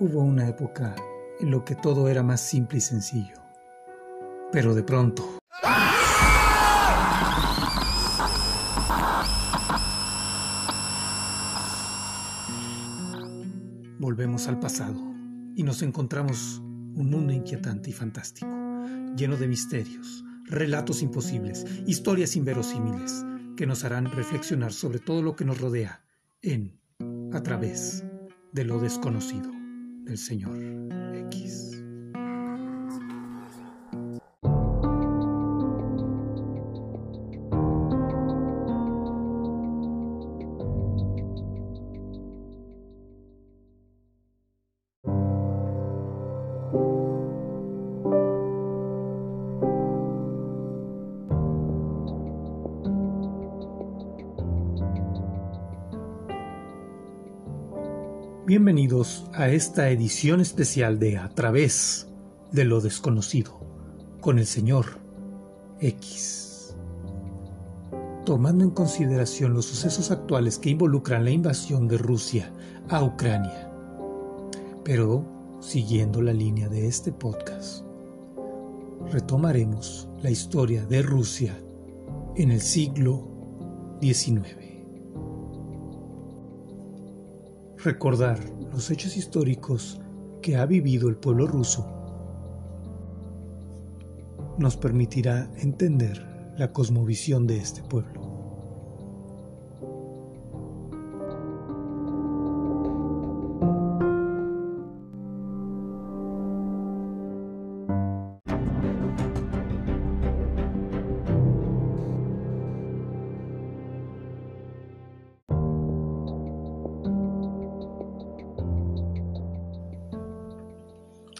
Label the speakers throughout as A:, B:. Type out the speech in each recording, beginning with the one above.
A: Hubo una época en lo que todo era más simple y sencillo. Pero de pronto... Volvemos al pasado y nos encontramos un mundo inquietante y fantástico, lleno de misterios, relatos imposibles, historias inverosímiles, que nos harán reflexionar sobre todo lo que nos rodea en, a través de lo desconocido del Señor Bienvenidos a esta edición especial de A través de lo desconocido con el señor X. Tomando en consideración los sucesos actuales que involucran la invasión de Rusia a Ucrania, pero siguiendo la línea de este podcast, retomaremos la historia de Rusia en el siglo XIX. Recordar los hechos históricos que ha vivido el pueblo ruso nos permitirá entender la cosmovisión de este pueblo.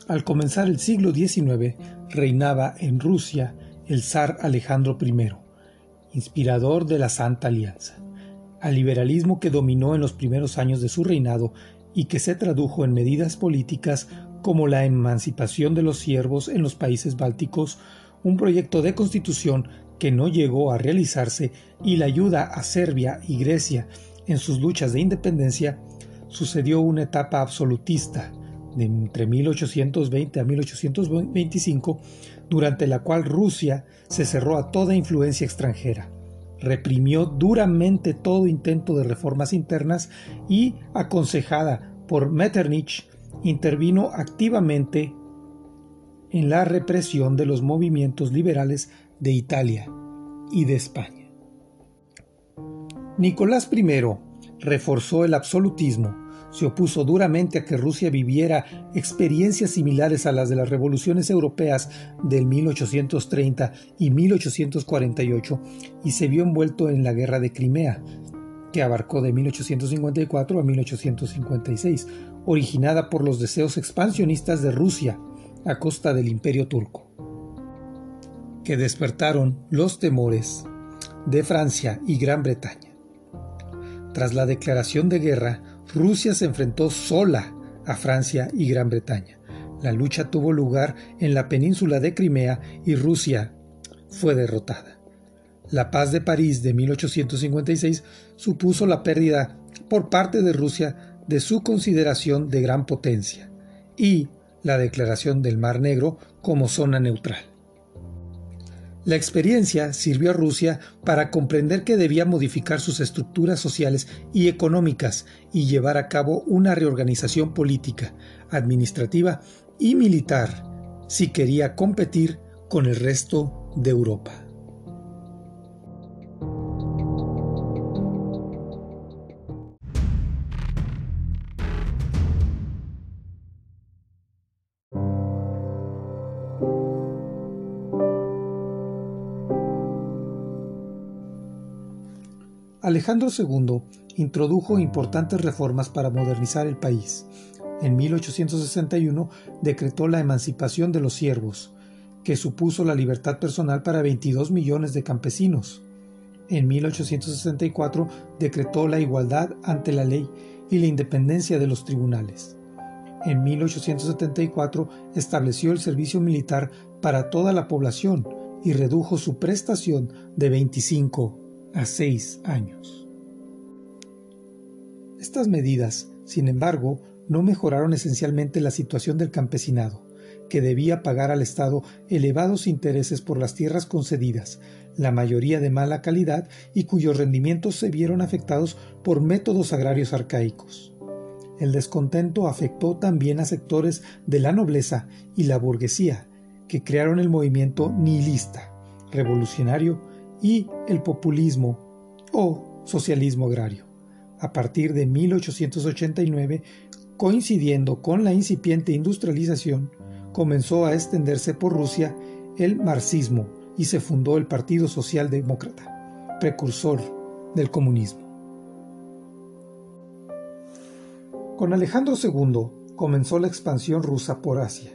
A: Al comenzar el siglo XIX, reinaba en Rusia el zar Alejandro I, inspirador de la Santa Alianza, al liberalismo que dominó en los primeros años de su reinado y que se tradujo en medidas políticas como la emancipación de los siervos en los países bálticos, un proyecto de constitución que no llegó a realizarse y la ayuda a Serbia y Grecia en sus luchas de independencia, sucedió una etapa absolutista entre 1820 a 1825, durante la cual Rusia se cerró a toda influencia extranjera, reprimió duramente todo intento de reformas internas y, aconsejada por Metternich, intervino activamente en la represión de los movimientos liberales de Italia y de España. Nicolás I reforzó el absolutismo se opuso duramente a que Rusia viviera experiencias similares a las de las revoluciones europeas del 1830 y 1848 y se vio envuelto en la Guerra de Crimea, que abarcó de 1854 a 1856, originada por los deseos expansionistas de Rusia a costa del imperio turco, que despertaron los temores de Francia y Gran Bretaña. Tras la declaración de guerra, Rusia se enfrentó sola a Francia y Gran Bretaña. La lucha tuvo lugar en la península de Crimea y Rusia fue derrotada. La paz de París de 1856 supuso la pérdida por parte de Rusia de su consideración de gran potencia y la declaración del Mar Negro como zona neutral. La experiencia sirvió a Rusia para comprender que debía modificar sus estructuras sociales y económicas y llevar a cabo una reorganización política, administrativa y militar si quería competir con el resto de Europa. Alejandro II introdujo importantes reformas para modernizar el país. En 1861 decretó la emancipación de los siervos, que supuso la libertad personal para 22 millones de campesinos. En 1864 decretó la igualdad ante la ley y la independencia de los tribunales. En 1874 estableció el servicio militar para toda la población y redujo su prestación de 25 a seis años. Estas medidas, sin embargo, no mejoraron esencialmente la situación del campesinado, que debía pagar al Estado elevados intereses por las tierras concedidas, la mayoría de mala calidad y cuyos rendimientos se vieron afectados por métodos agrarios arcaicos. El descontento afectó también a sectores de la nobleza y la burguesía, que crearon el movimiento nihilista, revolucionario y el populismo o socialismo agrario. A partir de 1889, coincidiendo con la incipiente industrialización, comenzó a extenderse por Rusia el marxismo y se fundó el Partido Socialdemócrata, precursor del comunismo. Con Alejandro II comenzó la expansión rusa por Asia,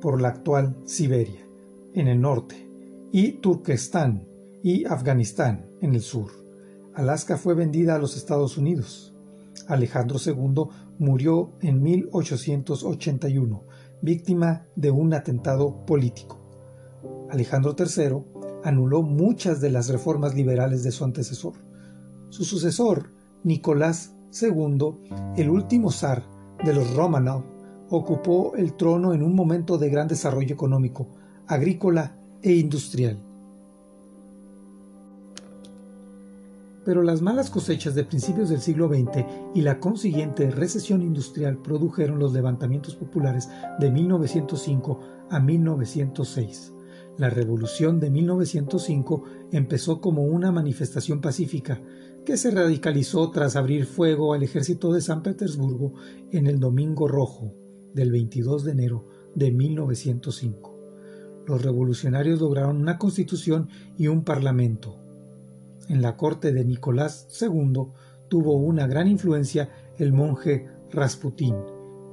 A: por la actual Siberia, en el norte, y Turquestán y Afganistán, en el sur. Alaska fue vendida a los Estados Unidos. Alejandro II murió en 1881, víctima de un atentado político. Alejandro III anuló muchas de las reformas liberales de su antecesor. Su sucesor, Nicolás II, el último zar de los Romanov, ocupó el trono en un momento de gran desarrollo económico, agrícola e industrial. Pero las malas cosechas de principios del siglo XX y la consiguiente recesión industrial produjeron los levantamientos populares de 1905 a 1906. La revolución de 1905 empezó como una manifestación pacífica, que se radicalizó tras abrir fuego al ejército de San Petersburgo en el Domingo Rojo del 22 de enero de 1905. Los revolucionarios lograron una constitución y un parlamento. En la corte de Nicolás II tuvo una gran influencia el monje Rasputín,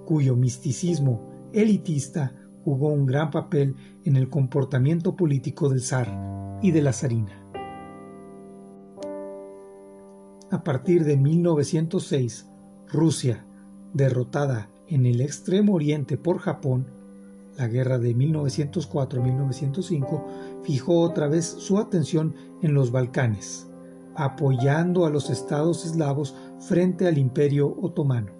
A: cuyo misticismo elitista jugó un gran papel en el comportamiento político del zar y de la zarina. A partir de 1906, Rusia, derrotada en el extremo oriente por Japón, la guerra de 1904-1905 fijó otra vez su atención en los Balcanes, apoyando a los estados eslavos frente al imperio otomano.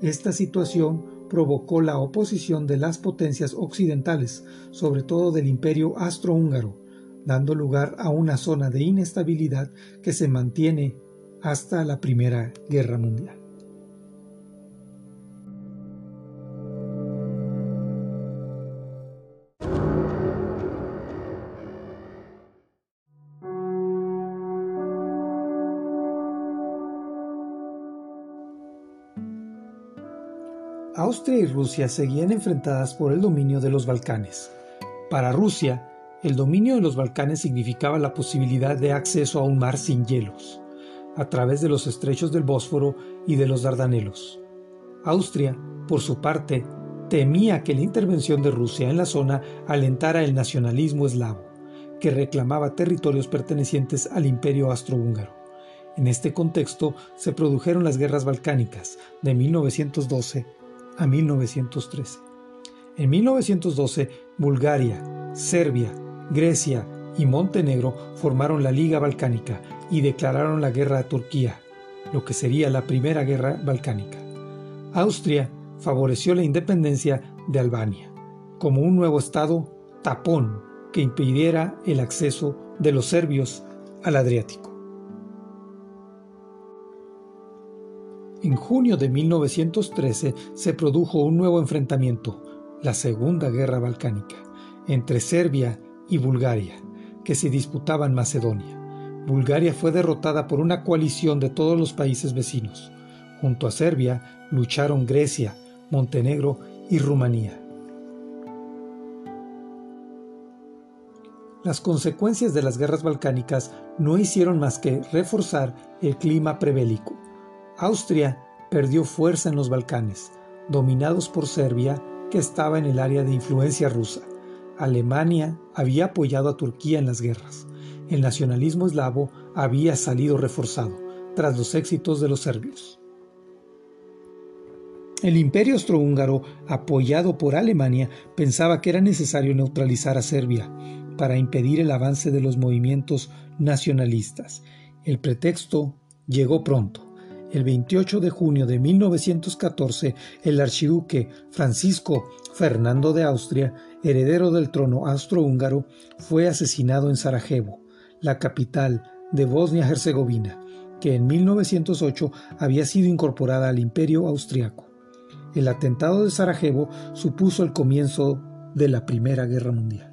A: Esta situación provocó la oposición de las potencias occidentales, sobre todo del imperio astrohúngaro, dando lugar a una zona de inestabilidad que se mantiene hasta la Primera Guerra Mundial. Austria y Rusia seguían enfrentadas por el dominio de los Balcanes. Para Rusia, el dominio de los Balcanes significaba la posibilidad de acceso a un mar sin hielos, a través de los estrechos del Bósforo y de los Dardanelos. Austria, por su parte, temía que la intervención de Rusia en la zona alentara el nacionalismo eslavo, que reclamaba territorios pertenecientes al imperio austrohúngaro. En este contexto se produjeron las guerras balcánicas de 1912 a 1913. En 1912, Bulgaria, Serbia, Grecia y Montenegro formaron la Liga Balcánica y declararon la guerra a Turquía, lo que sería la primera guerra balcánica. Austria favoreció la independencia de Albania, como un nuevo estado tapón que impidiera el acceso de los serbios al Adriático. En junio de 1913 se produjo un nuevo enfrentamiento, la Segunda Guerra Balcánica, entre Serbia y Bulgaria, que se disputaban Macedonia. Bulgaria fue derrotada por una coalición de todos los países vecinos. Junto a Serbia lucharon Grecia, Montenegro y Rumanía. Las consecuencias de las guerras balcánicas no hicieron más que reforzar el clima prebélico Austria perdió fuerza en los Balcanes, dominados por Serbia, que estaba en el área de influencia rusa. Alemania había apoyado a Turquía en las guerras. El nacionalismo eslavo había salido reforzado tras los éxitos de los serbios. El imperio austrohúngaro, apoyado por Alemania, pensaba que era necesario neutralizar a Serbia para impedir el avance de los movimientos nacionalistas. El pretexto llegó pronto el 28 de junio de 1914, el archiduque Francisco Fernando de Austria, heredero del trono austrohúngaro, fue asesinado en Sarajevo, la capital de Bosnia-Herzegovina, que en 1908 había sido incorporada al imperio austriaco. El atentado de Sarajevo supuso el comienzo de la Primera Guerra Mundial.